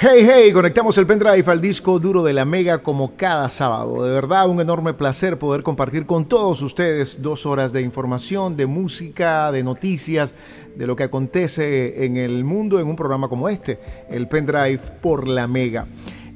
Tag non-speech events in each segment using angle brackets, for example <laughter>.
Hey, hey, conectamos el pendrive al disco duro de la Mega como cada sábado. De verdad, un enorme placer poder compartir con todos ustedes dos horas de información, de música, de noticias, de lo que acontece en el mundo en un programa como este, el pendrive por la Mega.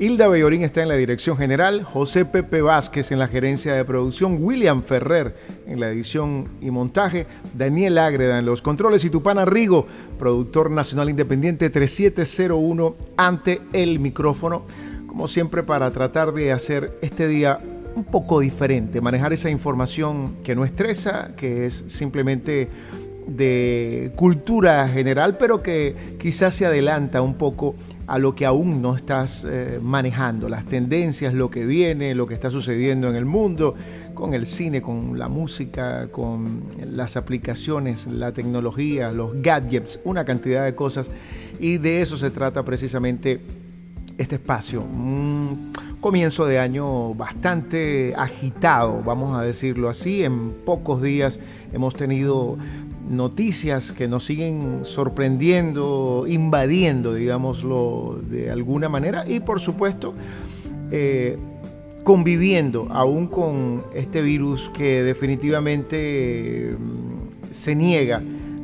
Hilda Bellorín está en la dirección general, José Pepe Vázquez en la gerencia de producción, William Ferrer en la edición y montaje, Daniel Ágreda en los controles y Tupana Rigo, productor nacional independiente 3701 ante el micrófono, como siempre para tratar de hacer este día un poco diferente, manejar esa información que no estresa, que es simplemente de cultura general, pero que quizás se adelanta un poco a lo que aún no estás eh, manejando, las tendencias, lo que viene, lo que está sucediendo en el mundo, con el cine, con la música, con las aplicaciones, la tecnología, los gadgets, una cantidad de cosas. Y de eso se trata precisamente este espacio. Comienzo de año bastante agitado, vamos a decirlo así. En pocos días hemos tenido noticias que nos siguen sorprendiendo, invadiendo, digámoslo de alguna manera, y por supuesto, eh, conviviendo aún con este virus que definitivamente mm, se niega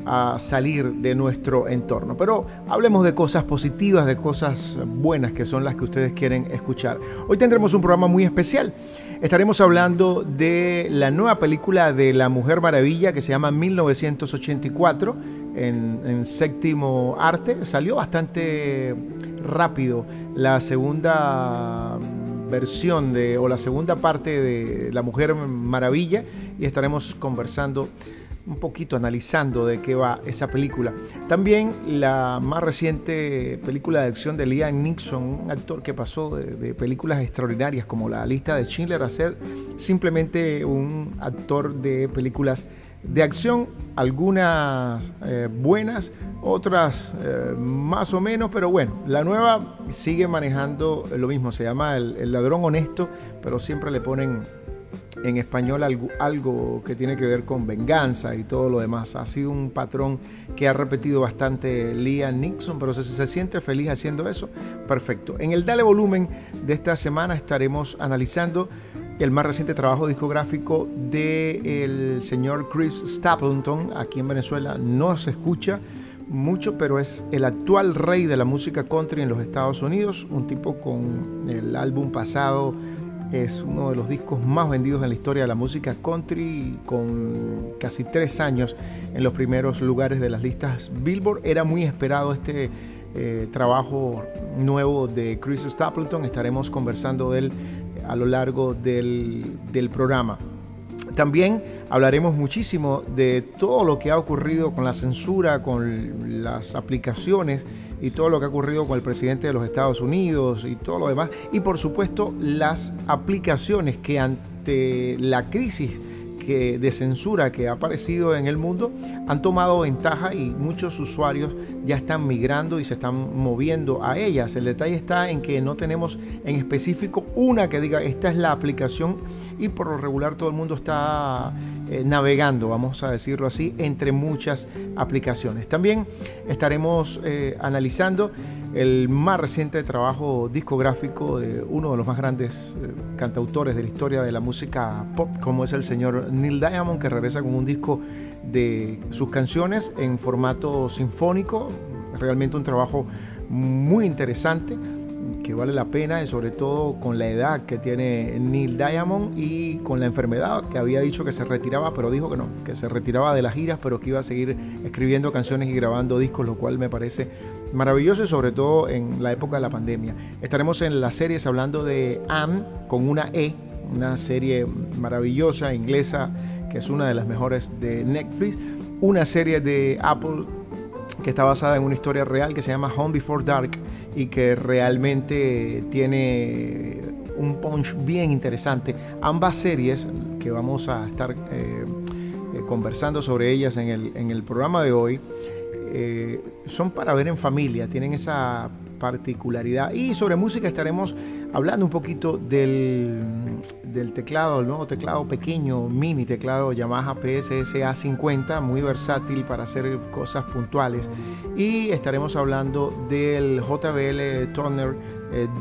a salir de nuestro entorno. Pero hablemos de cosas positivas, de cosas buenas que son las que ustedes quieren escuchar. Hoy tendremos un programa muy especial. Estaremos hablando de la nueva película de La Mujer Maravilla que se llama 1984 en, séptimo arte. Salió bastante rápido la segunda versión de, o la segunda parte de La Mujer Maravilla y estaremos conversando un poquito analizando de qué va esa película. También la más reciente película de acción de Liam Nixon, un actor que pasó de, películas extraordinarias como La lista de Schindler a ser simplemente un actor de películas de acción, algunas eh, buenas, otras eh, más o menos, pero bueno, la nueva sigue manejando lo mismo, se llama el ladrón honesto, pero siempre le ponen en español algo, que tiene que ver con venganza y todo lo demás. Ha sido un patrón que ha repetido bastante Liam Nixon, pero si se, siente feliz haciendo eso, perfecto. En el Dale Volumen de esta semana estaremos analizando el más reciente trabajo discográfico del señor Chris Stapleton. Aquí en Venezuela no se escucha mucho, pero es el actual rey de la música country en los Estados Unidos, un tipo con el álbum pasado es uno de los discos más vendidos en la historia de la música country, con casi tres años en los primeros lugares de las listas Billboard. Era muy esperado este eh, trabajo nuevo de Chris Stapleton. Estaremos conversando de él a lo largo del, del programa. También hablaremos muchísimo de todo lo que ha ocurrido con la censura, con las aplicaciones y todo lo que ha ocurrido con el presidente de los Estados Unidos y todo lo demás. Y por supuesto las aplicaciones que ante la crisis que, de censura que ha aparecido en el mundo han tomado ventaja y muchos usuarios ya están migrando y se están moviendo a ellas. El detalle está en que no tenemos en específico una que diga esta es la aplicación y por lo regular todo el mundo está eh, navegando, vamos a decirlo así, entre muchas aplicaciones. También estaremos eh, analizando el más reciente trabajo discográfico de uno de los más grandes eh, cantautores de la historia de la música pop, como es el señor Neil Diamond, que regresa con un disco de sus canciones en formato sinfónico, realmente un trabajo muy interesante que vale la pena y sobre todo con la edad que tiene Neil Diamond y con la enfermedad que había dicho que se retiraba, pero dijo que no, que se retiraba de las giras, pero que iba a seguir escribiendo canciones y grabando discos, lo cual me parece maravilloso y sobre todo en la época de la pandemia. Estaremos en las series hablando de Anne con una E, una serie maravillosa inglesa que es una de las mejores de Netflix, una serie de Apple que está basada en una historia real que se llama Home Before Dark y que realmente tiene un punch bien interesante. Ambas series que vamos a estar eh, eh, conversando sobre ellas en el, en el, programa de hoy eh, son para ver en familia, tienen esa particularidad. Y sobre música estaremos hablando un poquito del, del teclado, el nuevo teclado pequeño, mini teclado Yamaha PSS A50, muy versátil para hacer cosas puntuales. Y estaremos hablando del JBL Toner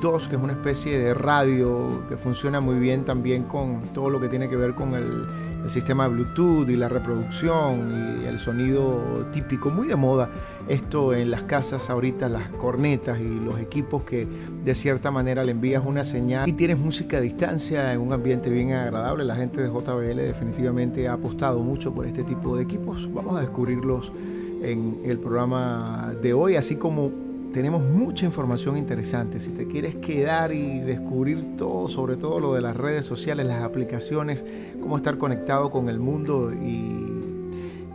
2, eh, que es una especie de radio que funciona muy bien también con todo lo que tiene que ver con el el sistema Bluetooth y la reproducción y el sonido típico, muy de moda esto en las casas ahorita, las cornetas y los equipos que de cierta manera le envías una señal y tienes música a distancia en un ambiente bien agradable. La gente de JBL definitivamente ha apostado mucho por este tipo de equipos. Vamos a descubrirlos en el programa de hoy, así como tenemos mucha información interesante. Si te quieres quedar y descubrir todo, sobre todo lo de las redes sociales, las aplicaciones, cómo estar conectado con el mundo y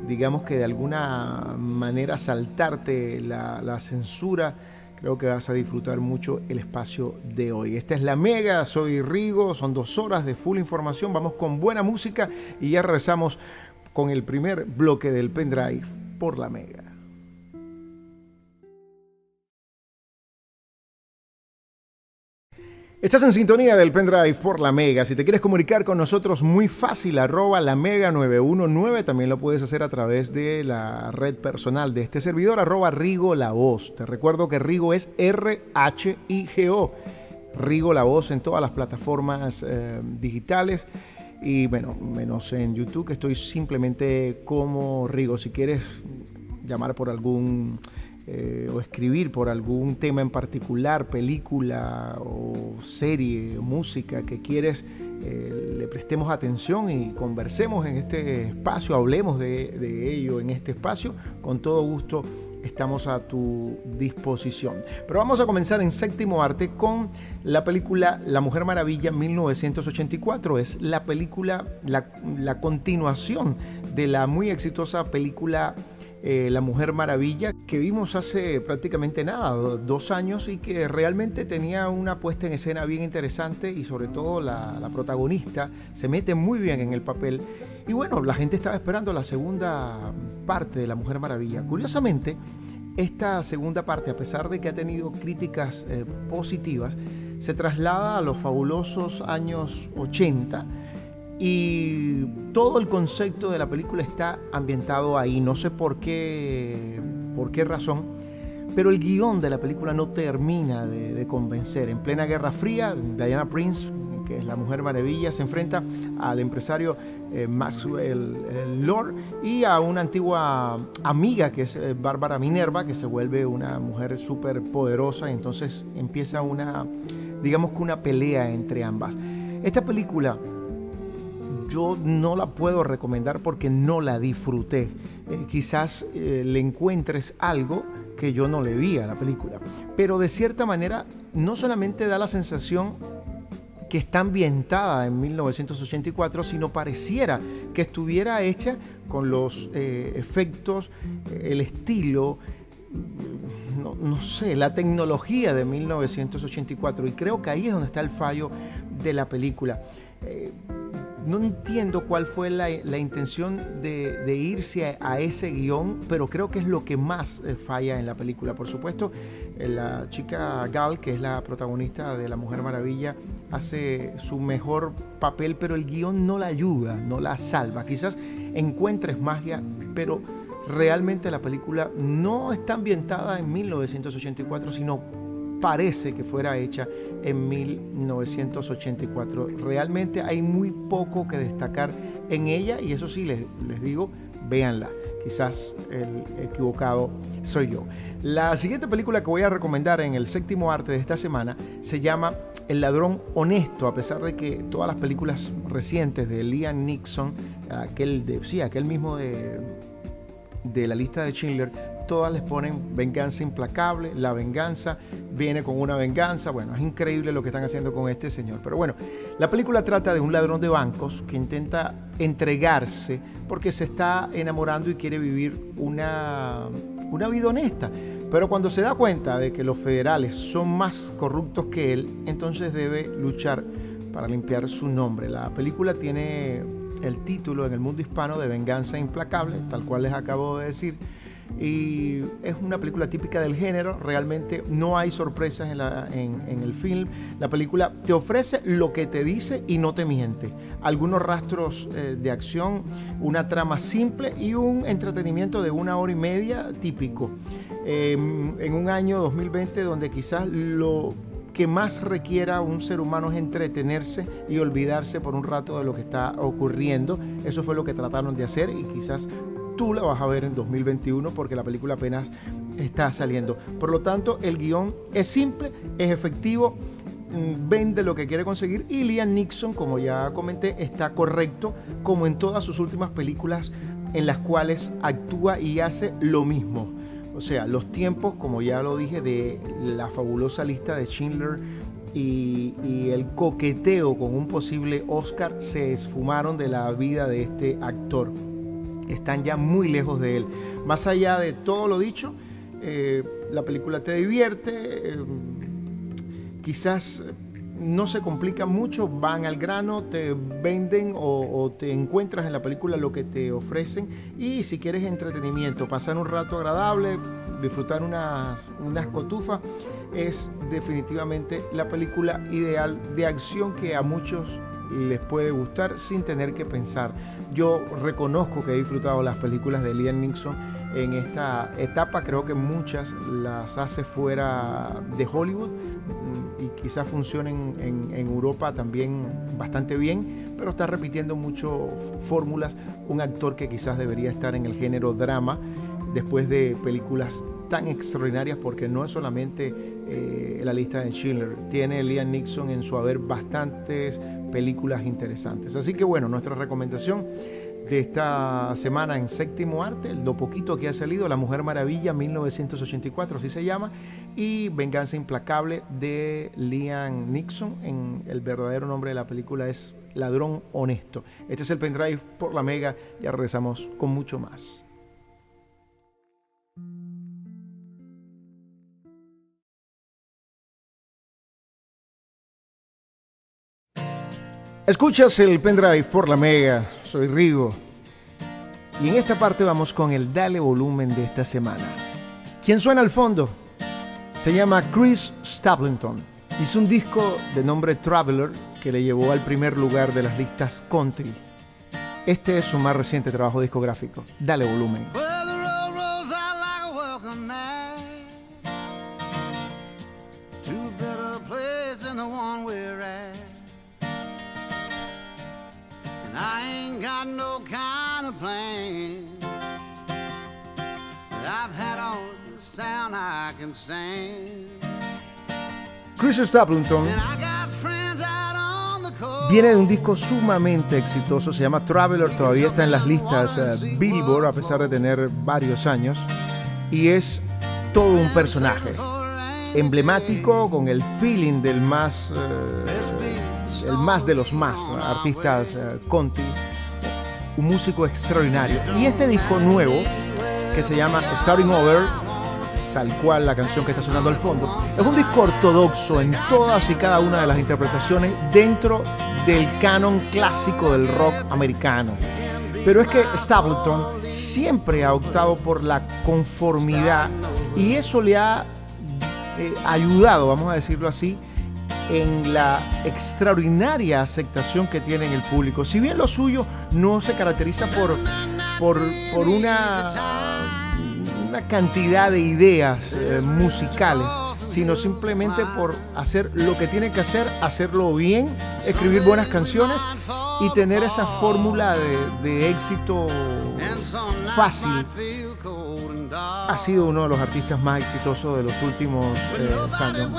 digamos que de alguna manera saltarte la, censura, creo que vas a disfrutar mucho el espacio de hoy. Esta es la Mega, soy Rigo, son dos horas de full información, vamos con buena música y ya regresamos con el primer bloque del pendrive por la Mega. Estás en sintonía del pendrive por la Mega. Si te quieres comunicar con nosotros, muy fácil, arroba la Mega 919. También lo puedes hacer a través de la red personal de este servidor, arroba Rigo La Voz. Te recuerdo que Rigo es R-H-I-G-O. Rigo La Voz en todas las plataformas eh, digitales. Y bueno, menos en YouTube, que estoy simplemente como Rigo. Si quieres llamar por algún eh, o escribir por algún tema en particular, película o serie, música que quieres, eh, le prestemos atención y conversemos en este espacio, hablemos de, ello en este espacio, con todo gusto estamos a tu disposición. Pero vamos a comenzar en séptimo arte con la película La Mujer Maravilla 1984. Es la película, la, la continuación de la muy exitosa película eh, la Mujer Maravilla, que vimos hace prácticamente nada, dos años, y que realmente tenía una puesta en escena bien interesante y sobre todo la, protagonista se mete muy bien en el papel. Y bueno, la gente estaba esperando la segunda parte de La Mujer Maravilla. Curiosamente, esta segunda parte, a pesar de que ha tenido críticas eh, positivas, se traslada a los fabulosos años 80 y todo el concepto de la película está ambientado ahí. No sé por qué, por qué razón, pero el guion de la película no termina de, convencer. En plena Guerra Fría, Diana Prince, que es la Mujer Maravilla, se enfrenta al empresario eh, Maxwell Lord y a una antigua amiga que es eh, Bárbara Minerva, que se vuelve una mujer súper poderosa. Y entonces empieza una, digamos que una pelea entre ambas. Esta película yo no la puedo recomendar porque no la disfruté. Eh, quizás eh, le encuentres algo que yo no le vi a la película. Pero de cierta manera no solamente da la sensación que está ambientada en 1984, sino pareciera que estuviera hecha con los eh, efectos, el estilo, no, no, sé, la tecnología de 1984. Y creo que ahí es donde está el fallo de la película no entiendo cuál fue la, intención de, irse a, ese guion, pero creo que es lo que más eh, falla en la película. Por supuesto, eh, la chica Gal, que es la protagonista de La Mujer Maravilla, hace su mejor papel, pero el guion no la ayuda, no la salva. Quizás encuentres magia, pero realmente la película no está ambientada en 1984, sino parece que fuera hecha en 1984. Realmente hay muy poco que destacar en ella y eso sí, les, les digo, véanla. Quizás el equivocado soy yo. La siguiente película que voy a recomendar en el séptimo arte de esta semana se llama El ladrón honesto, a pesar de que todas las películas recientes de Liam Nixon, aquel de, sí, aquel mismo de, de la lista de Schindler, todas les ponen venganza implacable, la venganza viene con una venganza, bueno, es increíble lo que están haciendo con este señor. Pero bueno, la película trata de un ladrón de bancos que intenta entregarse porque se está enamorando y quiere vivir una, una vida honesta. Pero cuando se da cuenta de que los federales son más corruptos que él, entonces debe luchar para limpiar su nombre. La película tiene el título en el mundo hispano de Venganza Implacable, tal cual les acabo de decir y es una película típica del género, realmente no hay sorpresas en, el film, la película te ofrece lo que te dice y no te miente, algunos rastros eh, de acción, una trama simple y un entretenimiento de una hora y media típico, em, en un año 2020 donde quizás lo que más requiera un ser humano es entretenerse y olvidarse por un rato de lo que está ocurriendo. Eso fue lo que trataron de hacer y quizás tú la vas a ver en 2021 porque la película apenas está saliendo. Por lo tanto, el guion es simple, es efectivo, mm, vende lo que quiere conseguir y Liam Nixon, como ya comenté, está correcto como en todas sus últimas películas en las cuales actúa y hace lo mismo. O sea, los tiempos, como ya lo dije, de la fabulosa lista de Schindler y, y, el coqueteo con un posible Oscar se esfumaron de la vida de este actor están ya muy lejos de él. Más allá de todo lo dicho, eh, la película te divierte, eh, quizás no se complica mucho, van al grano, te venden o, te encuentras en la película lo que te ofrecen y si quieres entretenimiento, pasar un rato agradable, disfrutar unas, unas cotufas, es definitivamente la película ideal de acción que a muchos les puede gustar sin tener que pensar. Yo reconozco que he disfrutado las películas de Liam Nixon en esta etapa, creo que muchas las hace fuera de Hollywood mm, y quizás funcionen en, Europa también bastante bien, pero está repitiendo mucho fórmulas, un actor que quizás debería estar en el género drama después de películas tan extraordinarias porque no es solamente eh, la lista de Schindler, tiene Liam Nixon en su haber bastantes películas interesantes. Así que bueno, nuestra recomendación de esta semana en Séptimo Arte, lo poquito que ha salido, La Mujer Maravilla 1984, así se llama, y Venganza Implacable de Liam Nixon, en el verdadero nombre de la película es Ladrón Honesto. Este es el pendrive por la Mega, ya regresamos con mucho más. Escuchas el pendrive por la Mega, soy Rigo. Y en esta parte vamos con el Dale Volumen de esta semana. ¿Quién suena al fondo? Se llama Chris Stapleton. Hizo un disco de nombre Traveler que le llevó al primer lugar de las listas country. Este es su más reciente trabajo discográfico. Dale volumen. Stapleton viene de un disco sumamente exitoso, se llama Traveler, todavía está en las listas uh, Billboard a pesar de tener varios años y es todo un personaje emblemático con el feeling del más uh, el más de los más artistas uh, country un músico extraordinario. Y este disco nuevo, que se llama Starting Over, tal cual la canción que está sonando al fondo, es un disco ortodoxo en todas y cada una de las interpretaciones dentro del canon clásico del rock americano. Pero es que Stapleton siempre ha optado por la conformidad y eso le ha eh, ayudado, vamos a decirlo así, en la extraordinaria aceptación que tiene en el público. Si bien lo suyo no se caracteriza por, por, una, una cantidad de ideas eh, musicales, sino simplemente por hacer lo que tiene que hacer, hacerlo bien, escribir buenas canciones y tener esa fórmula de, éxito fácil. Ha sido uno de los artistas más exitosos de los últimos eh, años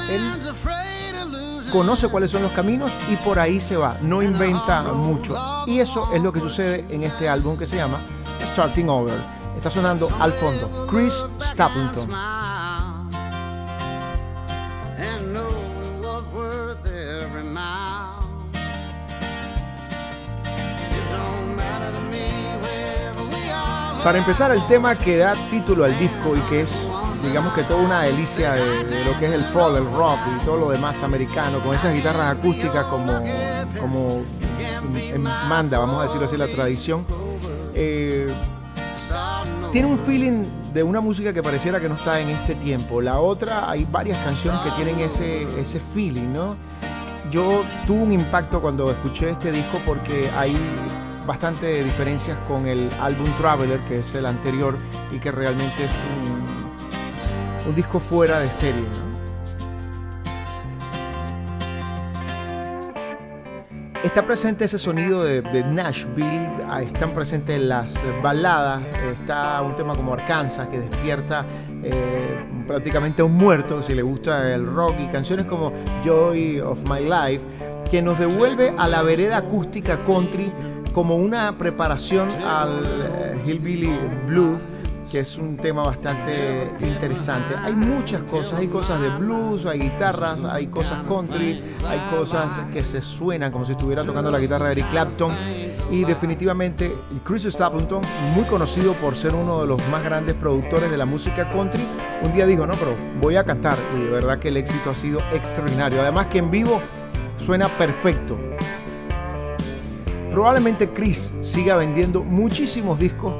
conoce cuáles son los caminos y por ahí se va, no inventa mucho. Y eso es lo que sucede en este álbum que se llama Starting Over. Está sonando al fondo Chris Stapleton. Para empezar, el tema que da título al disco y que es digamos que toda una delicia de, lo que es el folk, el rock y todo lo demás americano, con esas guitarras acústicas como, como manda, vamos a decirlo así, la tradición. Eh, tiene un feeling de una música que pareciera que no está en este tiempo. La otra, hay varias canciones que tienen ese, ese feeling, ¿no? Yo tuve un impacto cuando escuché este disco porque hay bastante diferencias con el álbum Traveler, que es el anterior, y que realmente es un, un disco fuera de serie, ¿no? Está presente ese sonido de, Nashville, ah, están presentes las baladas, está un tema como Arkansas que despierta eh, prácticamente a un muerto si le gusta el rock y canciones como Joy of My Life que nos devuelve a la vereda acústica country como una preparación al eh, Hillbilly Blues que es un tema bastante interesante. Hay muchas cosas, hay cosas de blues, hay guitarras, hay cosas country, hay cosas que se suenan como si estuviera tocando la guitarra de Eric Clapton. Y definitivamente Chris Stapleton, muy conocido por ser uno de los más grandes productores de la música country, un día dijo, no, pero voy a cantar. Y de verdad que el éxito ha sido extraordinario. Además que en vivo suena perfecto. Probablemente Chris siga vendiendo muchísimos discos.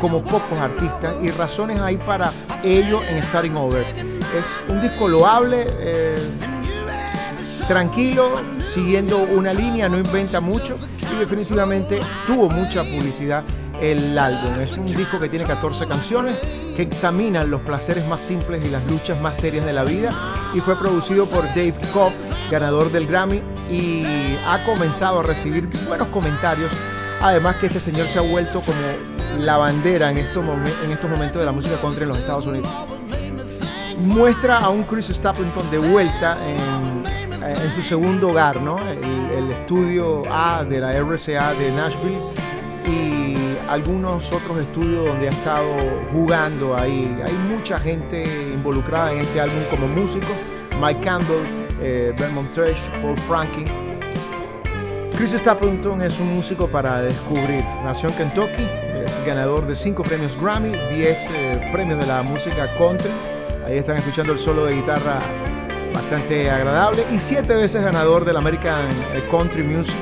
Como pocos artistas y razones hay para ello en Starting Over. Es un disco loable, eh, tranquilo, siguiendo una línea, no inventa mucho y definitivamente tuvo mucha publicidad el álbum. Es un disco que tiene 14 canciones que examinan los placeres más simples y las luchas más serias de la vida y fue producido por Dave Cobb, ganador del Grammy y ha comenzado a recibir buenos comentarios. Además que este señor se ha vuelto como la bandera en estos, en momentos de la música country en los Estados Unidos. Muestra a un Chris Stapleton de vuelta en, su segundo hogar, ¿no? El, estudio A de la RCA de Nashville y algunos otros estudios donde ha estado jugando ahí. Hay mucha gente involucrada en este álbum como músicos. Mike Campbell, eh, Vermont Trash, Paul Franklin. Chris Stapleton es un músico para descubrir. Nació en Kentucky, es ganador de 5 premios Grammy, 10 eh, premios de la música country. Ahí están escuchando el solo de guitarra bastante agradable y 7 veces ganador del American eh, Country Music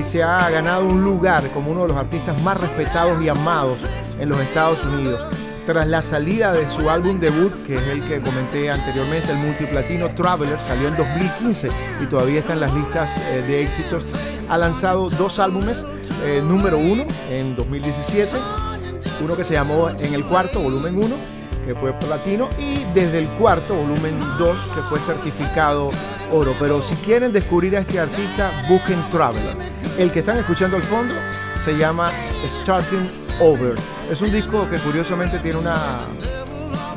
y se ha ganado un lugar como uno de los artistas más respetados y amados en los Estados Unidos. Tras la salida de su álbum debut, que es el que comenté anteriormente, el multiplatino Traveler, salió en 2015 y todavía está en las listas eh, de éxitos, ha lanzado dos álbumes eh, número uno en 2017, uno que se llamó En el cuarto, volumen 1, que fue platino, y desde el cuarto, volumen 2, que fue certificado oro. Pero si quieren descubrir a este artista, busquen Traveler. El que están escuchando al fondo se llama Starting Over. Es un disco que curiosamente tiene una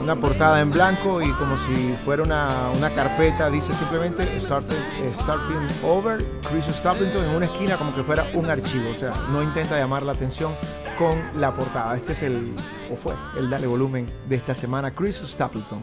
una portada en blanco y como si fuera una, una carpeta, dice simplemente starting, starting Over, Chris Stapleton en una esquina como que fuera un archivo, o sea, no intenta llamar la atención con la portada. Este es el, o fue, el Dale Volumen de esta semana, Chris Stapleton.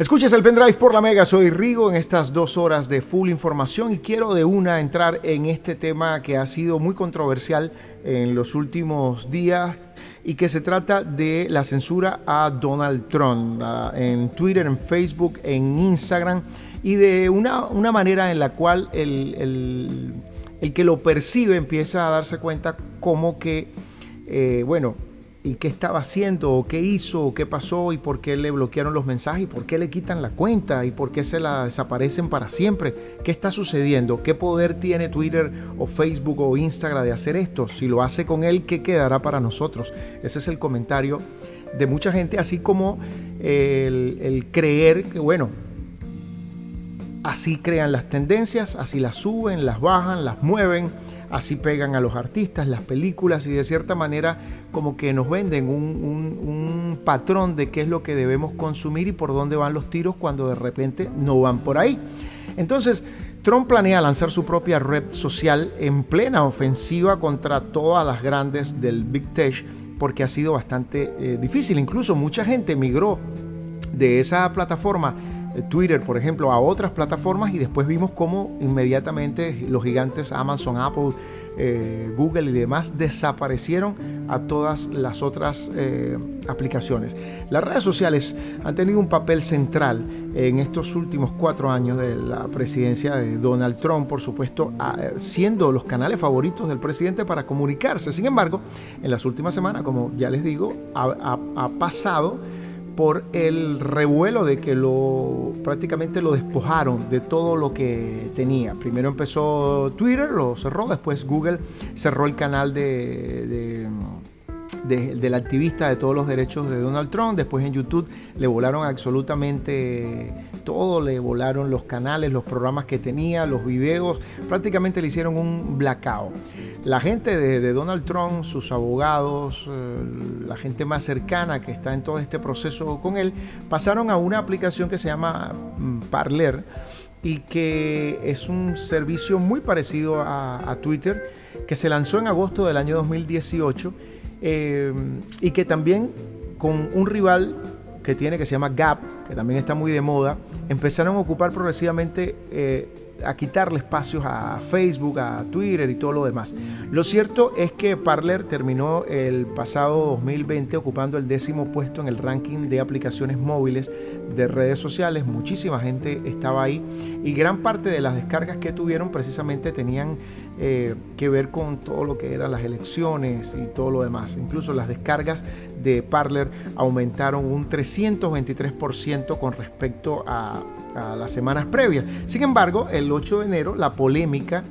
Escuches el pendrive por la Mega, soy Rigo en estas dos horas de full información y quiero de una entrar en este tema que ha sido muy controversial en los últimos días y que se trata de la censura a Donald Trump en Twitter, en Facebook, en Instagram y de una, una manera en la cual el, el, que lo percibe empieza a darse cuenta como que, eh, bueno, y qué estaba haciendo, o qué hizo, o qué pasó, y por qué le bloquearon los mensajes, y por qué le quitan la cuenta, y por qué se la desaparecen para siempre. ¿Qué está sucediendo? ¿Qué poder tiene Twitter o Facebook o Instagram de hacer esto? Si lo hace con él, ¿qué quedará para nosotros? Ese es el comentario de mucha gente, así como el, el creer que, bueno, así crean las tendencias, así las suben, las bajan, las mueven así pegan a los artistas, las películas y de cierta manera como que nos venden un, patrón de qué es lo que debemos consumir y por dónde van los tiros cuando de repente no van por ahí. Entonces, Trump planea lanzar su propia red social en plena ofensiva contra todas las grandes del Big Tech porque ha sido bastante eh, difícil. Incluso mucha gente migró de esa plataforma Twitter, por ejemplo, a otras plataformas y después vimos cómo inmediatamente los gigantes Amazon, Apple, eh, Google y demás, desaparecieron a todas las otras eh, aplicaciones. Las redes sociales han tenido un papel central en estos últimos cuatro años de la presidencia de Donald Trump, por supuesto, siendo los canales favoritos del presidente para comunicarse. Sin embargo, en las últimas semanas, como ya les digo, ha pasado por el revuelo de que lo prácticamente lo despojaron de todo lo que tenía. Primero empezó Twitter, lo cerró, después Google cerró el canal de, del activista de todos los derechos de Donald Trump, después en YouTube le volaron absolutamente todo, le volaron los canales, los programas que tenía, los videos, prácticamente le hicieron un blackout. La gente de, Donald Trump, sus abogados, eh, la gente más cercana que está en todo este proceso con él, pasaron a una aplicación que se llama mm, Parler y que es un servicio muy parecido a, Twitter, que se lanzó en agosto del año 2018 eh, y que también con un rival que tiene que se llama Gap, que también está muy de moda, empezaron a ocupar progresivamente eh, a quitarle espacios a Facebook, a Twitter y todo lo demás. Lo cierto es que Parler terminó el pasado 2020 ocupando el décimo puesto en el ranking de aplicaciones móviles de redes sociales. Muchísima gente estaba ahí y gran parte de las descargas que tuvieron precisamente tenían eh, que ver con todo lo que eran las elecciones y todo lo demás. Incluso las descargas de Parler aumentaron un 323% con respecto a las semanas previas. Sin embargo, el 8 de enero la polémica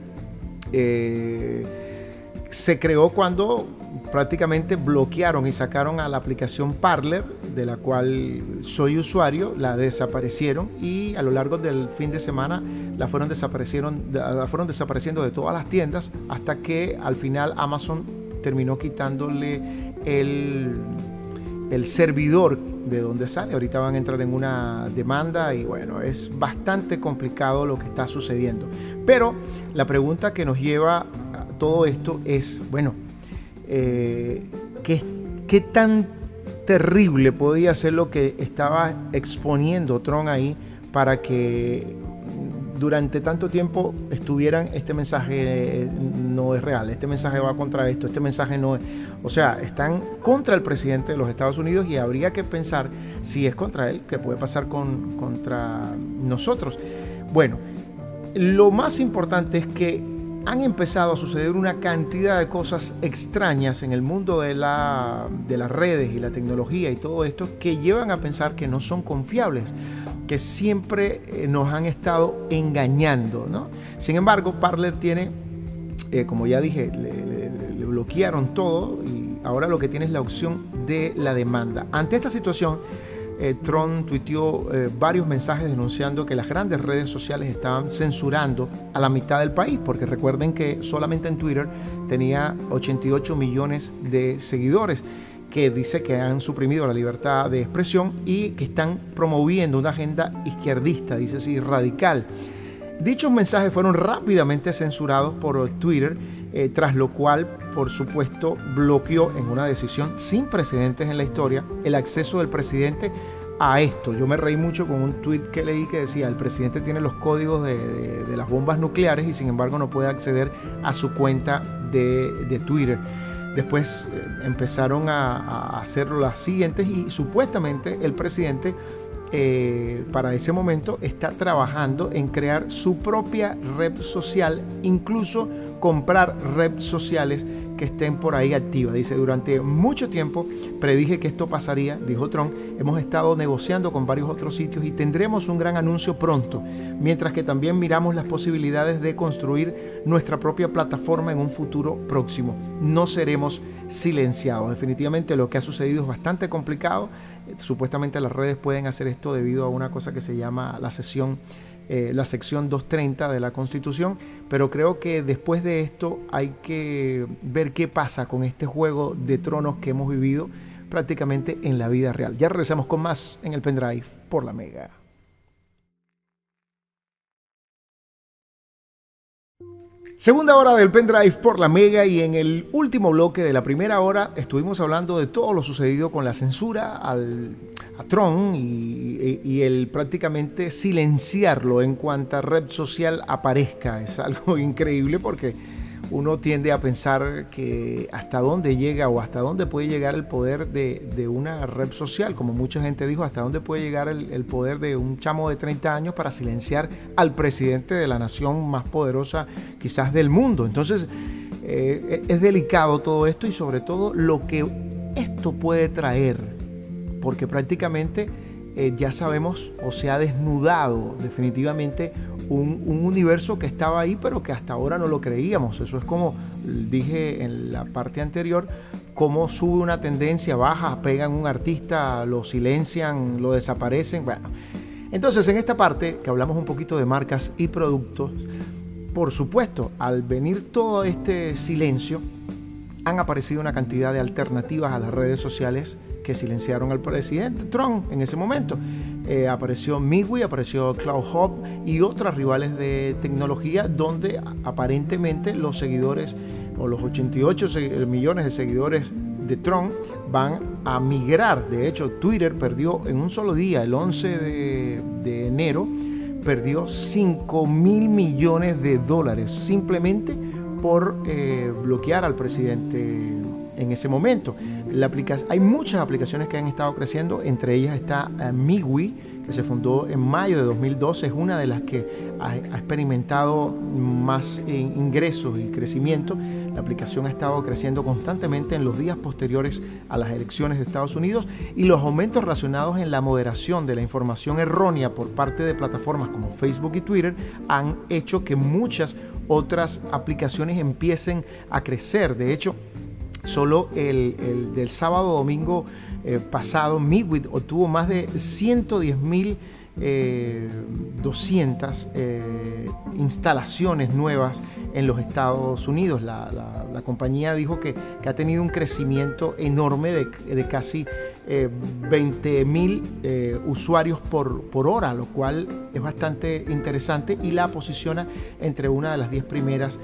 eh, se creó cuando prácticamente bloquearon y sacaron a la aplicación Parler, de la cual soy usuario, la desaparecieron y a lo largo del fin de semana la fueron, desaparecieron, fueron desapareciendo de todas las tiendas hasta que al final Amazon terminó quitándole el, el servidor de dónde sale. Ahorita van a entrar en una demanda y bueno, es bastante complicado lo que está sucediendo. Pero la pregunta que nos lleva a todo esto es, bueno, eh, ¿qué, ¿qué terrible podía ser lo que estaba exponiendo Tron ahí para que durante tanto tiempo estuvieran, este mensaje eh, no es real, este mensaje va contra esto, este mensaje no es... O sea, están contra el presidente de los Estados Unidos y habría que pensar si es contra él, qué puede pasar con, contra nosotros. Bueno, lo más importante es que han empezado a suceder una cantidad de cosas extrañas en el mundo de, la, de las redes y la tecnología y todo esto que llevan a pensar que no son confiables que siempre eh, nos han estado engañando. ¿no? Sin embargo, Parler tiene, eh, como ya dije, le, bloquearon todo y ahora lo que tiene es la opción de la demanda. Ante esta situación, eh, Tron tuiteó varios mensajes denunciando que las grandes redes sociales estaban censurando a la mitad del país, porque recuerden que solamente en Twitter tenía 88 millones de seguidores que dice que han suprimido la libertad de expresión y que están promoviendo una agenda izquierdista, dice así, radical. Dichos mensajes fueron rápidamente censurados por Twitter, eh, tras lo cual, por supuesto, bloqueó en una decisión sin precedentes en la historia el acceso del presidente a esto. Yo me reí mucho con un tweet que leí que decía, el presidente tiene los códigos de, las bombas nucleares y sin embargo no puede acceder a su cuenta de, Twitter. Después eh, empezaron a, hacer las siguientes y supuestamente el presidente eh, para ese momento está trabajando en crear su propia red social, incluso comprar redes sociales que estén por ahí activas. Dice, durante mucho tiempo predije que esto pasaría, dijo Trump, hemos estado negociando con varios otros sitios y tendremos un gran anuncio pronto, mientras que también miramos las posibilidades de construir nuestra propia plataforma en un futuro próximo. No seremos silenciados. Definitivamente lo que ha sucedido es bastante complicado. Supuestamente las redes pueden hacer esto debido a una cosa que se llama la sesión eh, la sección 230 de la Constitución, pero creo que después de esto hay que ver qué pasa con este juego de tronos que hemos vivido prácticamente en la vida real. Ya regresamos con más en el pendrive por la Mega. Segunda hora del pendrive por la Mega y en el último bloque de la primera hora estuvimos hablando de todo lo sucedido con la censura al, a Tron y, y, el prácticamente silenciarlo en cuanta red social aparezca. Es algo <laughs> increíble porque uno tiende a pensar que hasta dónde llega o hasta dónde puede llegar el poder de, una red social, como mucha gente dijo, hasta dónde puede llegar el, poder de un chamo de 30 años para silenciar al presidente de la nación más poderosa quizás del mundo. Entonces, eh, es delicado todo esto y sobre todo lo que esto puede traer, porque prácticamente eh, ya sabemos o se ha desnudado definitivamente un, universo que estaba ahí pero que hasta ahora no lo creíamos. Eso es como dije en la parte anterior, cómo sube una tendencia, baja, pegan un artista, lo silencian, lo desaparecen. Bueno, entonces en esta parte que hablamos un poquito de marcas y productos, por supuesto, al venir todo este silencio, han aparecido una cantidad de alternativas a las redes sociales que silenciaron al presidente Trump en ese momento. Eh, apareció Midway, apareció Cloud Hub y otras rivales de tecnología donde aparentemente los seguidores o los 88 millones de seguidores de Trump van a migrar. De hecho, Twitter perdió en un solo día, el 11 de, enero, perdió 5 mil millones de dólares simplemente por eh, bloquear al presidente en ese momento. Hay muchas aplicaciones que han estado creciendo, entre ellas está uh, Miwi, que se fundó en mayo de 2012, es una de las que ha, experimentado más eh, ingresos y crecimiento. La aplicación ha estado creciendo constantemente en los días posteriores a las elecciones de Estados Unidos y los aumentos relacionados en la moderación de la información errónea por parte de plataformas como Facebook y Twitter han hecho que muchas otras aplicaciones empiecen a crecer. De hecho, Solo el, del sábado domingo eh, pasado, Midwit obtuvo más de 110 mil 200 eh, eh, instalaciones nuevas en los Estados Unidos. La, compañía dijo que, ha tenido un crecimiento enorme de, casi 20 mil usuarios por, por, hora, lo cual es bastante interesante y la posiciona entre una de las 10 primeras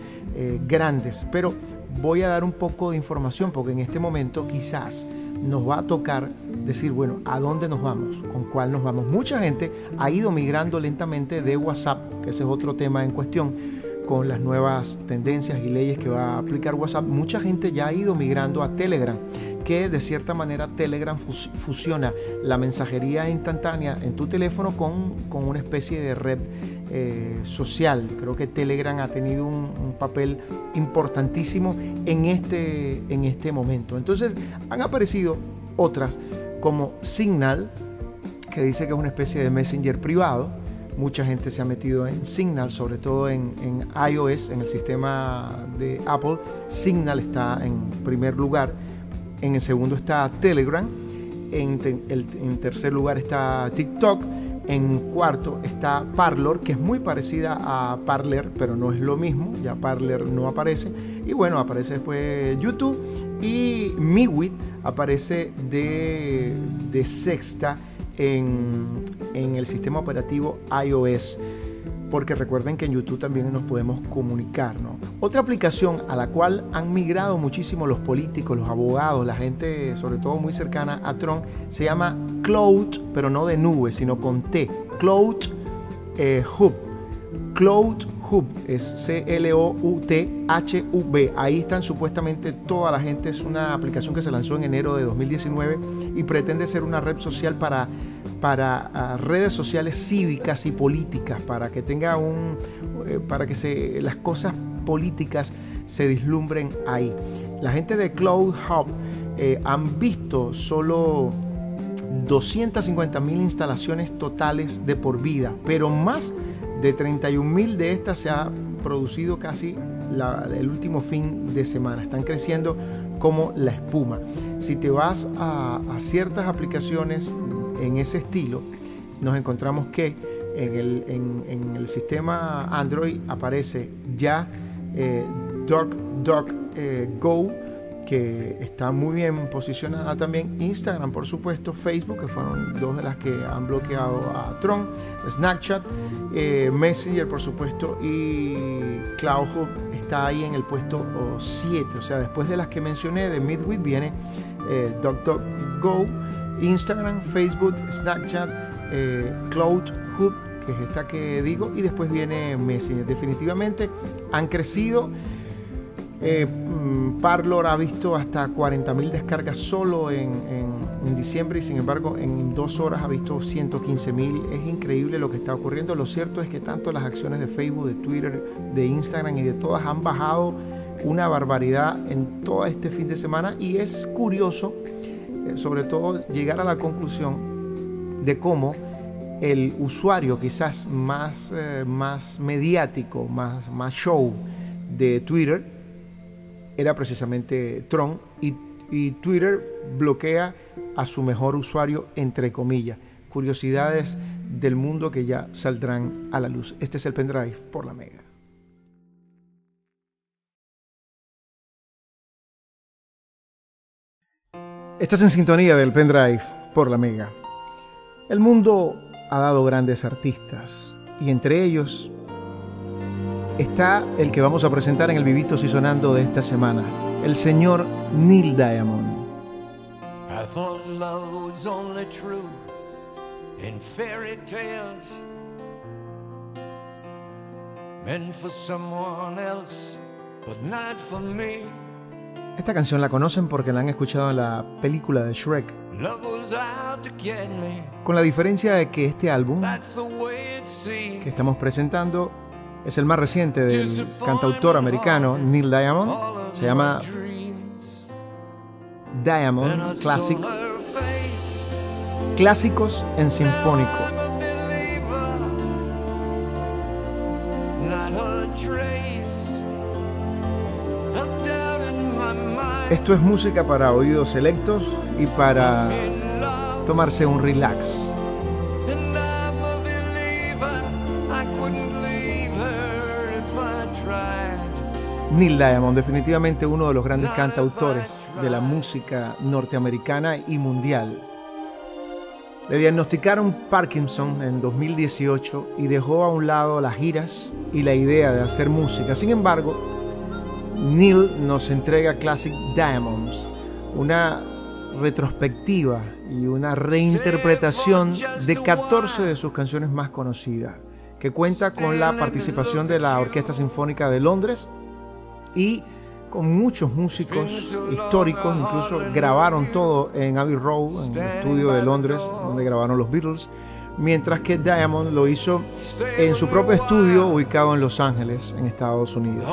grandes. Pero voy a dar un poco de información porque en este momento quizás nos va a tocar decir, bueno, ¿a dónde nos vamos? ¿Con cuál nos vamos? Mucha gente ha ido migrando lentamente de WhatsApp, que ese es otro tema en cuestión, con las nuevas tendencias y leyes que va a aplicar WhatsApp. Mucha gente ya ha ido migrando a Telegram, que de cierta manera Telegram fusiona la mensajería instantánea en tu teléfono con, con una especie de red eh, social. Creo que Telegram ha tenido un, papel importantísimo en este, en este momento. Entonces han aparecido otras como Signal, que dice que es una especie de messenger privado. Mucha gente se ha metido en Signal, sobre todo en, en iOS, en el sistema de Apple. Signal está en primer lugar. En el segundo está Telegram. En, tercer lugar está TikTok en cuarto está Parlor, que es muy parecida a Parler, pero no es lo mismo. Ya Parler no aparece. Y bueno, aparece después YouTube. Y Miwit aparece de, sexta en el sistema operativo iOS porque recuerden que en YouTube también nos podemos comunicar. ¿no? Otra aplicación a la cual han migrado muchísimo los políticos, los abogados, la gente sobre todo muy cercana a Trump, se llama Cloud, pero no de nube, sino con T. Cloud eh, Hub. Cloud Hub es C-L-O-U-T-H-U-B. Ahí están supuestamente toda la gente. Es una aplicación que se lanzó en enero de 2019 y pretende ser una red social para para ah, redes sociales cívicas y políticas, para que tenga un, eh, para que se, las cosas políticas se dislumbren ahí. La gente de Cloud Hub eh, han visto solo 250 mil instalaciones totales de por vida, pero más de 31 mil de estas se ha producido casi el último fin de semana. Están creciendo como la espuma. Si te vas a, ciertas aplicaciones en ese estilo, nos encontramos que en el, sistema Android aparece ya eh, eh, Go que está muy bien posicionada también. Instagram, por supuesto, Facebook, que fueron dos de las que han bloqueado a Tron, Snapchat, eh, Messenger, por supuesto, y Cloud está ahí en el puesto 7. O sea, después de las que mencioné de Midwit viene eh, Go Instagram, Facebook, Snapchat, eh, Cloud Hub, que es esta que digo, y después viene Messenger. Definitivamente han crecido Eh, mm, Parlor ha visto hasta 40.000 descargas solo en, en, diciembre y sin embargo en dos horas ha visto 115.000. Es increíble lo que está ocurriendo. Lo cierto es que tanto las acciones de Facebook, de Twitter, de Instagram y de todas han bajado una barbaridad en todo este fin de semana y es curioso eh, sobre todo llegar a la conclusión de cómo el usuario quizás más, eh, más mediático, más, más show de Twitter era precisamente Tron y, y Twitter bloquea a su mejor usuario entre comillas. Curiosidades del mundo que ya saldrán a la luz. Este es el pendrive por la Mega. Estás en sintonía del pendrive por la Mega. El mundo ha dado grandes artistas y entre ellos está el que vamos a presentar en el Vivito y Sonando de esta semana, el señor Neil Diamond. I thought love was only true in fairy tales, meant for someone else, but not for me. Esta canción la conocen porque la han escuchado en la película de Shrek. Con la diferencia de que este álbum que estamos presentando es el más reciente del cantautor americano Neil Diamond. Se llama Diamond Classics. Clásicos en sinfónico. Esto es música para oídos selectos y para tomarse un relax. Neil Diamond, definitivamente uno de los grandes cantautores de la música norteamericana y mundial. Le diagnosticaron Parkinson en 2018 y dejó a un lado las giras y la idea de hacer música. Sin embargo, Neil nos entrega Classic Diamonds, una retrospectiva y una reinterpretación de 14 de sus canciones más conocidas, que cuenta con la participación de la Orquesta Sinfónica de Londres y con muchos músicos históricos, incluso grabaron todo en Abbey Road, en el estudio de Londres, donde grabaron los Beatles, mientras que Diamond lo hizo en su propio estudio ubicado en Los Ángeles, en Estados Unidos.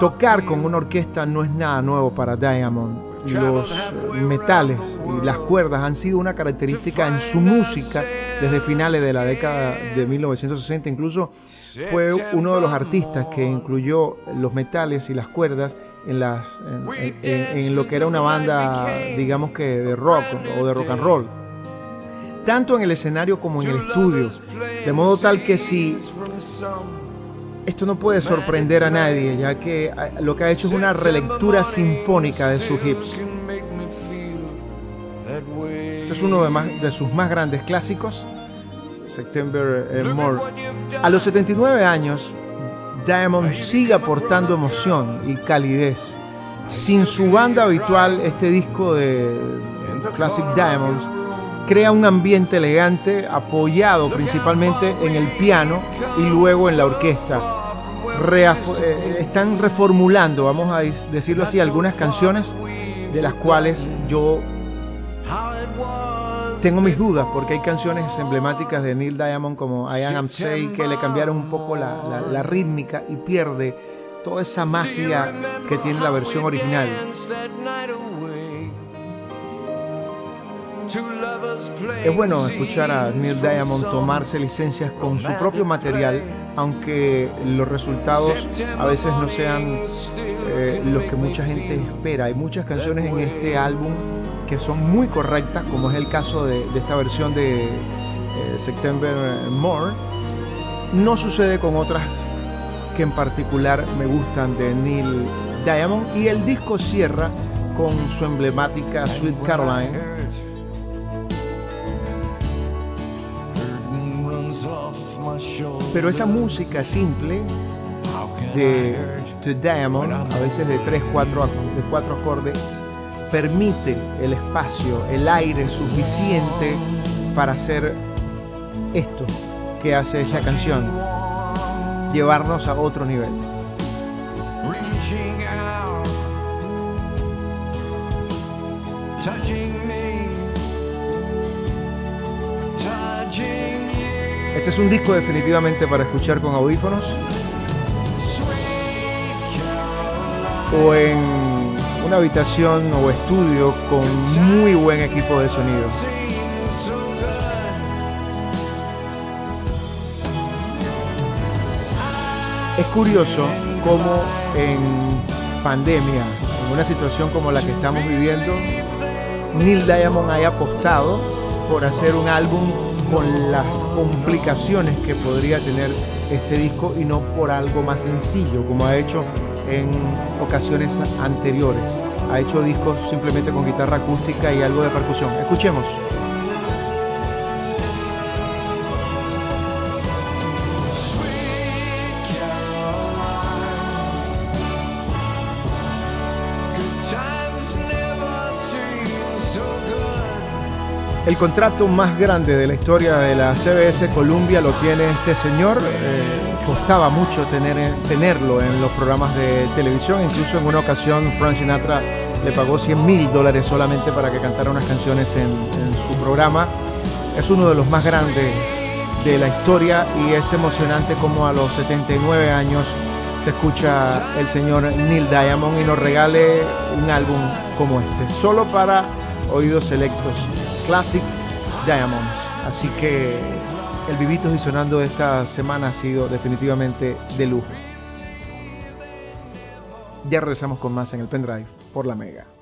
Tocar con una orquesta no es nada nuevo para Diamond. Los metales y las cuerdas han sido una característica en su música desde finales de la década de 1960. Incluso fue uno de los artistas que incluyó los metales y las cuerdas en, las, en, lo que era una banda, digamos que de rock o de rock and roll. Tanto en el escenario como en el estudio. De modo tal que si esto no puede sorprender a nadie, ya que ah, lo que ha hecho es una relectura sinfónica de sus hits. Esto es uno de, de sus más grandes clásicos, September eh, More. A los 79 años, Diamond sigue aportando emoción y calidez. Sin su banda habitual, este disco de Classic Diamonds crea un ambiente elegante apoyado principalmente en el piano y luego en la orquesta. Eh, están reformulando, vamos a decirlo así, algunas canciones de las cuales yo tengo mis dudas porque hay canciones emblemáticas de Neil Diamond como I Am Say que le cambiaron un poco la, la, rítmica y pierde toda esa magia que tiene la versión original. Es bueno escuchar a Neil Diamond tomarse licencias con su propio material, aunque los resultados a veces no sean eh, los que mucha gente espera. Hay muchas canciones en este álbum que son muy correctas, como es el caso de, esta versión de eh, September More. No sucede con otras que en particular me gustan de Neil Diamond y el disco cierra con su emblemática Sweet Caroline. Pero esa música simple de The Diamond, a veces de 3, 4, de cuatro acordes, permite el espacio, el aire suficiente para hacer esto que hace esta canción, llevarnos a otro nivel. Este es un disco definitivamente para escuchar con audífonos o en una habitación o estudio con muy buen equipo de sonido. Es curioso cómo en pandemia, en una situación como la que estamos viviendo, Neil Diamond haya apostado por hacer un álbum con las complicaciones que podría tener este disco y no por algo más sencillo como ha hecho en ocasiones anteriores. Ha hecho discos simplemente con guitarra acústica y algo de percusión. Escuchemos. El contrato más grande de la historia de la CBS Columbia lo tiene este señor. Eh, costaba mucho tener, tenerlo en los programas de televisión. Incluso en una ocasión Frank Sinatra le pagó 100 mil dólares solamente para que cantara unas canciones en, en su programa. Es uno de los más grandes de la historia y es emocionante como a los 79 años se escucha el señor Neil Diamond y nos regale un álbum como este, solo para oídos selectos. Classic Diamonds. Así que el vivito y sonando esta semana ha sido definitivamente de lujo. Ya regresamos con más en el pendrive por la Mega.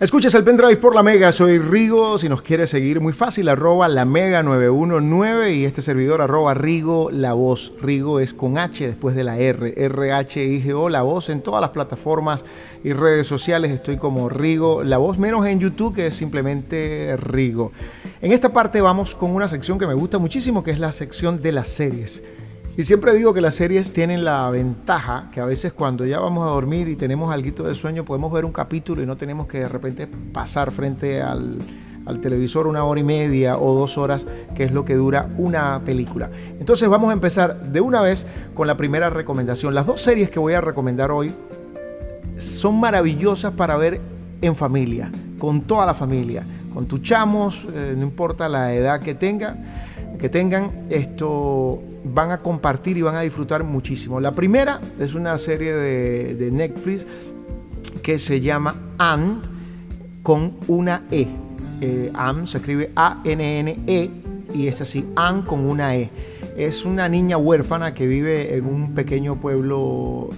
Escuchas el pendrive por la Mega, soy Rigo, si nos quieres seguir muy fácil, arroba la Mega 919 y este servidor arroba Rigo La Voz. Rigo es con H después de la R, R-H-I-G-O, La Voz en todas las plataformas y redes sociales, estoy como Rigo La Voz, menos en YouTube que es simplemente Rigo. En esta parte vamos con una sección que me gusta muchísimo, que es la sección de las series. Y siempre digo que las series tienen la ventaja que a veces cuando ya vamos a dormir y tenemos algo de sueño podemos ver un capítulo y no tenemos que de repente pasar frente al, televisor una hora y media o dos horas, que es lo que dura una película. Entonces vamos a empezar de una vez con la primera recomendación. Las dos series que voy a recomendar hoy son maravillosas para ver en familia, con toda la familia, con tus chamos, eh, no importa la edad que tenga que tengan, esto van a compartir y van a disfrutar muchísimo. La primera es una serie de, Netflix que se llama Anne con una E. Eh, se escribe A-N-N-E y es así, Anne con una E. Es una niña huérfana que vive en un pequeño pueblo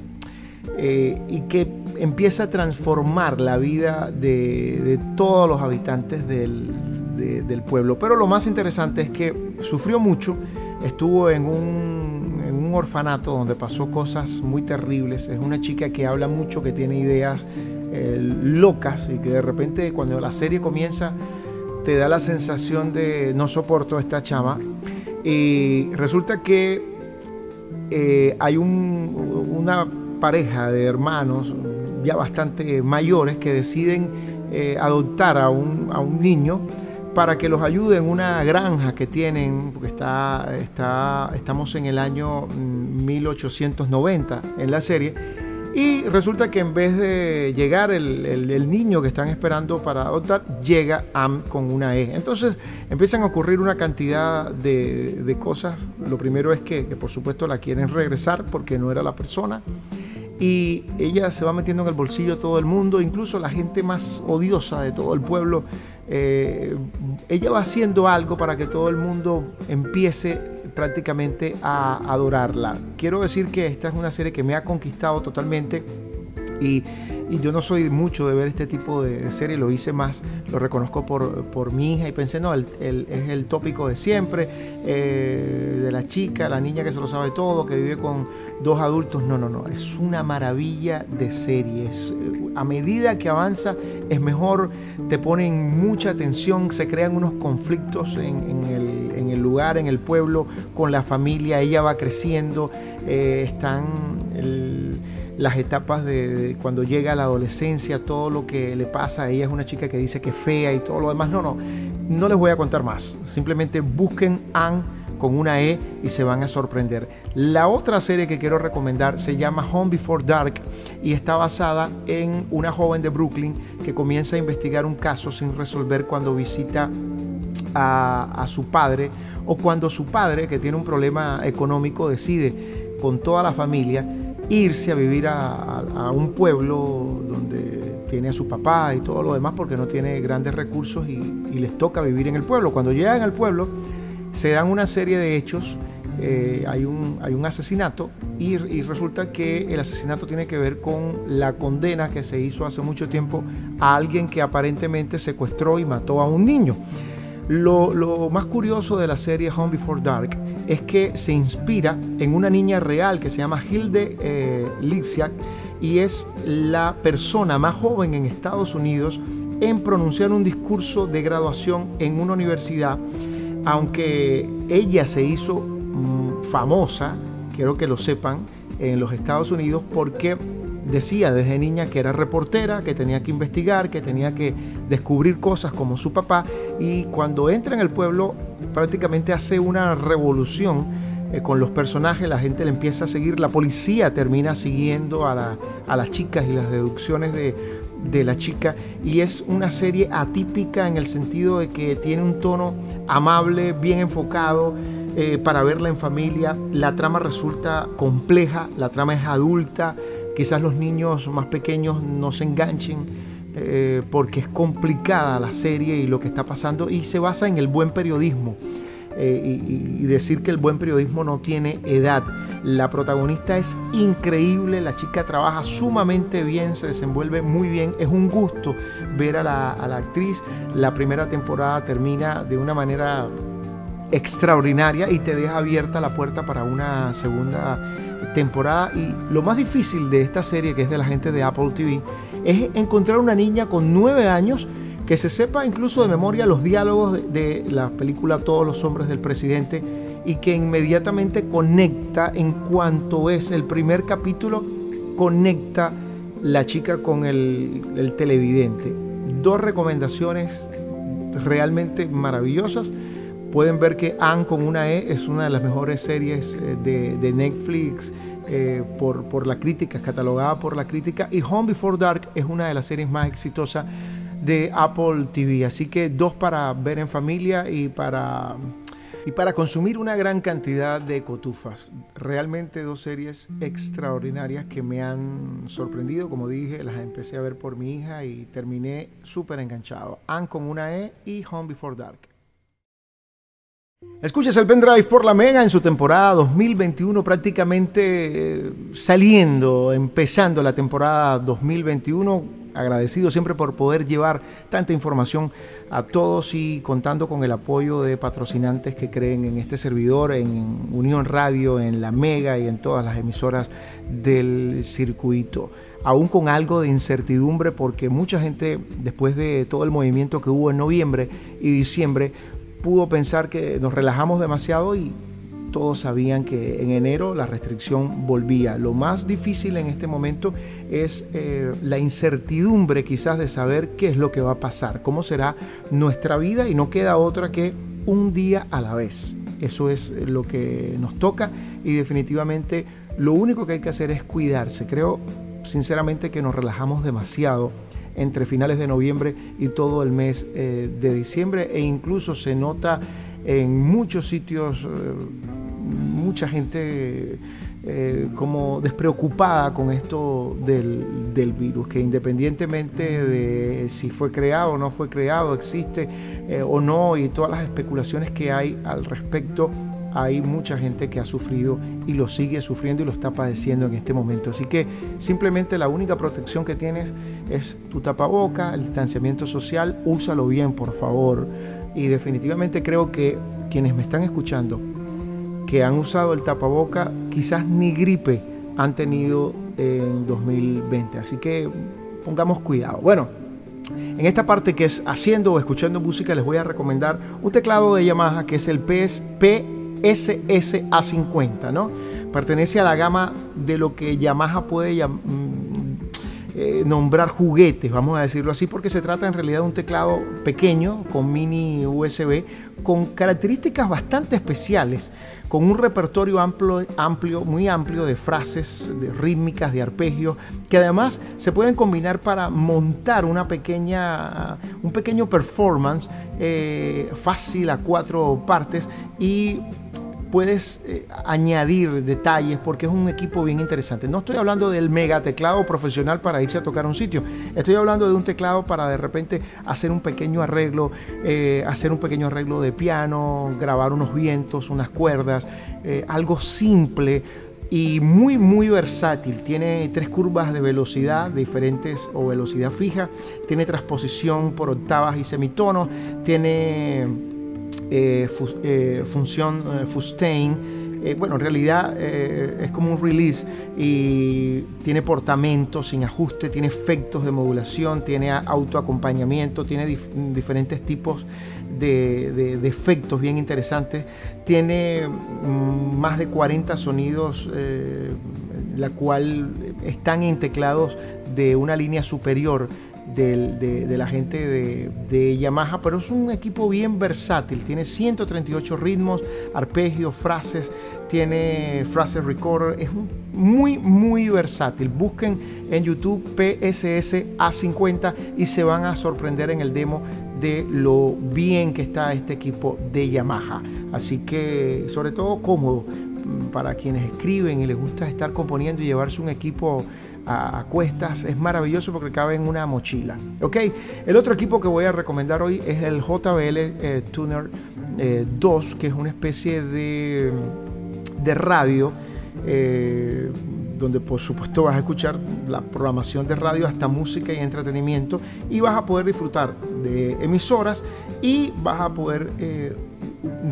eh, y que empieza a transformar la vida de, todos los habitantes del, del pueblo. Pero lo más interesante es que sufrió mucho, estuvo en un, en un, orfanato donde pasó cosas muy terribles. Es una chica que habla mucho, que tiene ideas eh, locas y que de repente cuando la serie comienza te da la sensación de no soporto a esta chama. Y resulta que eh, hay una pareja de hermanos ya bastante mayores que deciden eh, adoptar a un, a un niño para que los ayude en una granja que tienen, porque está, estamos en el año 1890 mm, en la serie, y resulta que en vez de llegar el, niño que están esperando para adoptar, llega Am con una E. Entonces empiezan a ocurrir una cantidad de, cosas. Lo primero es que, que por supuesto la quieren regresar porque no era la persona y ella se va metiendo en el bolsillo de todo el mundo, incluso la gente más odiosa de todo el pueblo eh, ella va haciendo algo para que todo el mundo empiece prácticamente a adorarla. Quiero decir que esta es una serie que me ha conquistado totalmente y y yo no soy mucho de ver este tipo de serie, lo hice más, lo reconozco por, por mi hija y pensé, no, el, es el tópico de siempre, eh, de la chica, la niña que se lo sabe todo, que vive con dos adultos. No, no, no, es una maravilla de series. A medida que avanza es mejor, te ponen mucha atención, se crean unos conflictos en, el, en el, lugar, en el pueblo, con la familia, ella va creciendo, eh, están... El, las etapas de, cuando llega la adolescencia, todo lo que le pasa. Ella es una chica que dice que es fea y todo lo demás. No, no, no les voy a contar más. Simplemente busquen Anne con una E y se van a sorprender. La otra serie que quiero recomendar se llama Home Before Dark y está basada en una joven de Brooklyn que comienza a investigar un caso sin resolver cuando visita a, su padre o cuando su padre, que tiene un problema económico, decide con toda la familia irse a vivir a, un pueblo donde tiene a su papá y todo lo demás porque no tiene grandes recursos y, les toca vivir en el pueblo. Cuando llegan al pueblo se dan una serie de hechos eh, hay, un, hay un asesinato y, resulta que el asesinato tiene que ver con la condena que se hizo hace mucho tiempo a alguien que aparentemente secuestró y mató a un niño. Lo, más curioso de la serie Home Before Dark es que se inspira en una niña real que se llama Hilde eh, y es la persona más joven en Estados Unidos en pronunciar un discurso de graduación en una universidad, aunque ella se hizo famosa, quiero que lo sepan, en los Estados Unidos porque decía desde niña que era reportera, que tenía que investigar, que tenía que descubrir cosas como su papá y cuando entra en el pueblo prácticamente hace una revolución eh, con los personajes, la gente le empieza a seguir, la policía termina siguiendo a, las chicas y las deducciones de, de la chica y es una serie atípica en el sentido de que tiene un tono amable, bien enfocado, eh, para verla en familia. La trama resulta compleja, la trama es adulta, quizás los niños más pequeños no se enganchen eh, porque es complicada la serie y lo que está pasando y se basa en el buen periodismo. Eh, y, decir que el buen periodismo no tiene edad. La protagonista es increíble, la chica trabaja sumamente bien, se desenvuelve muy bien, es un gusto ver a la, a la actriz. La primera temporada termina de una manera extraordinaria y te deja abierta la puerta para una segunda temporada. Y lo más difícil de esta serie, que es de la gente de Apple TV, es encontrar una niña con nueve años que se sepa incluso de memoria los diálogos de, la película Todos los hombres del presidente y que inmediatamente conecta en cuanto es el primer capítulo, conecta la chica con el, el televidente. Dos recomendaciones realmente maravillosas pueden ver que Anne con una E es una de las mejores series eh, de, Netflix eh, por, la crítica, catalogada por la crítica. Y Home Before Dark es una de las series más exitosas de Apple TV. Así que dos para ver en familia y para, y para consumir una gran cantidad de cotufas. Realmente dos series extraordinarias que me han sorprendido. Como dije, las empecé a ver por mi hija y terminé súper enganchado. Anne con una E y Home Before Dark. Escuchas el pendrive por la Mega en su temporada 2021, prácticamente eh, saliendo, empezando la temporada 2021. Agradecido siempre por poder llevar tanta información a todos y contando con el apoyo de patrocinantes que creen en este servidor, en Unión Radio, en la Mega y en todas las emisoras del circuito aún con algo de incertidumbre porque mucha gente después de todo el movimiento que hubo en noviembre y diciembre pudo pensar que nos relajamos demasiado y todos sabían que en enero la restricción volvía. Lo más difícil en este momento es eh, la incertidumbre quizás de saber qué es lo que va a pasar, cómo será nuestra vida y no queda otra que un día a la vez. Eso es lo que nos toca y definitivamente lo único que hay que hacer es cuidarse. Creo sinceramente que nos relajamos demasiado entre finales de noviembre y todo el mes eh, de diciembre. E incluso se nota en muchos sitios eh, mucha gente eh, como despreocupada con esto del, del, virus, que independientemente de si fue creado o no fue creado, existe o no, y todas las especulaciones que hay al respecto, hay mucha gente que ha sufrido y lo sigue sufriendo y lo está padeciendo en este momento. Así que simplemente la única protección que tienes es tu tapaboca, el distanciamiento social, úsalo bien, por favor. Y definitivamente creo que quienes me están escuchando, que han usado el tapaboca, quizás ni gripe han tenido en 2020. Así que pongamos cuidado. Bueno, en esta parte que es haciendo o escuchando música, les voy a recomendar un teclado de Yamaha que es el PSP SSA50, ¿no? Pertenece a la gama de lo que Yamaha puede mm, eh, nombrar juguetes, vamos a decirlo así, porque se trata en realidad de un teclado pequeño con mini USB con características bastante especiales, con un repertorio amplio, amplio, muy amplio de frases, de rítmicas, de arpegios, que además se pueden combinar para montar una pequeña, un pequeño performance eh, fácil a cuatro partes y puedes eh, añadir detalles porque es un equipo bien interesante. No estoy hablando del mega teclado profesional para irse a tocar un sitio. Estoy hablando de un teclado para de repente hacer un pequeño arreglo, eh, hacer un pequeño arreglo de piano, grabar unos vientos, unas cuerdas, eh, algo simple y muy muy versátil. Tiene tres curvas de velocidad diferentes o velocidad fija. Tiene transposición por octavas y semitonos. Tiene eh, eh, función eh, Fustain. bueno, en realidad es como un release y tiene portamento sin ajuste, tiene efectos de modulación, tiene autoacompañamiento, tiene diferentes tipos de, efectos bien interesantes. Tiene mm, más de 40 sonidos, la cual están en teclados de una línea superior de, la gente de, Yamaha, pero es un equipo bien versátil. Tiene 138 ritmos, arpegios, frases, tiene frases recorder. Es muy, muy versátil. Busquen en YouTube PSS A50 y se van a sorprender en el demo de lo bien que está este equipo de Yamaha. Así que, sobre todo, cómodo para quienes escriben y les gusta estar componiendo y llevarse un equipo a, cuestas. Es maravilloso porque cabe en una mochila. ¿ok? El otro equipo que voy a recomendar hoy es el JBL eh, Tuner 2, eh, que es una especie de, de radio. Eh, donde por supuesto vas a escuchar la programación de radio hasta música y entretenimiento y vas a poder disfrutar de emisoras y vas a poder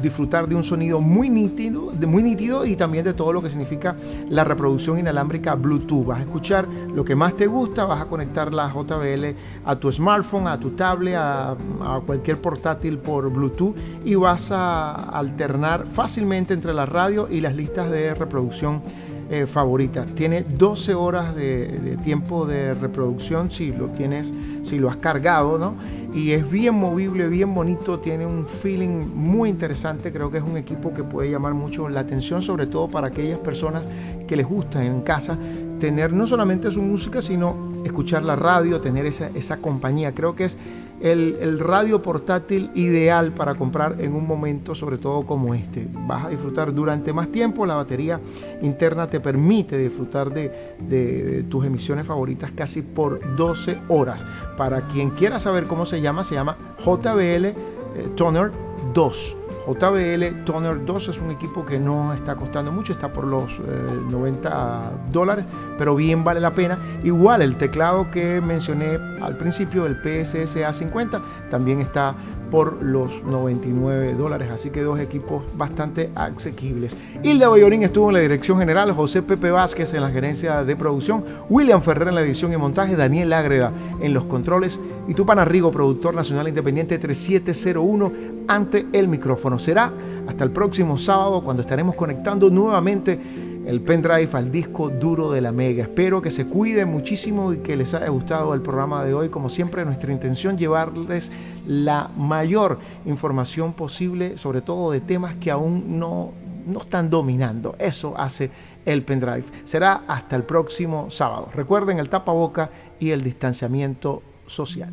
disfrutar de un sonido muy nítido, muy nítido y también de todo lo que significa la reproducción inalámbrica Bluetooth. Vas a escuchar lo que más te gusta, vas a conectar la JBL a tu smartphone, a tu tablet, a, cualquier portátil por Bluetooth y vas a alternar fácilmente entre la radio y las listas de reproducción eh, favoritas. Tiene 12 horas de, de, tiempo de reproducción si lo tienes, si lo has cargado, ¿no? Y es bien movible, bien bonito, tiene un feeling muy interesante, creo que es un equipo que puede llamar mucho la atención, sobre todo para aquellas personas que les gusta en casa tener no solamente su música, sino escuchar la radio, tener esa, esa compañía. Creo que es el, radio portátil ideal para comprar en un momento, sobre todo como este. Vas a disfrutar durante más tiempo, la batería interna te permite disfrutar de, tus emisiones favoritas casi por 12 horas. Para quien quiera saber cómo se llama, se llama JBL eh, Toner 2. JBL Toner 2 es un equipo que no está costando mucho, está por los 90 eh, dólares, pero bien vale la pena. Igual el teclado que mencioné al principio, el PSS A50, también está por los 99 dólares. Así que dos equipos bastante asequibles. Hilda Bayorín estuvo en la dirección general, José Pepe Vázquez en la gerencia de producción, William Ferrer en la edición y montaje, Daniel Ágreda en los controles y tu Rigo, productor nacional independiente 3701 ante el micrófono. Será hasta el próximo sábado cuando estaremos conectando nuevamente el pendrive al disco duro de la Mega. Espero que se cuiden muchísimo y que les haya gustado el programa de hoy. Como siempre, nuestra intención llevarles la mayor información posible, sobre todo de temas que aún no, no están dominando. Eso hace el pendrive. Será hasta el próximo sábado. Recuerden el tapaboca y el distanciamiento social.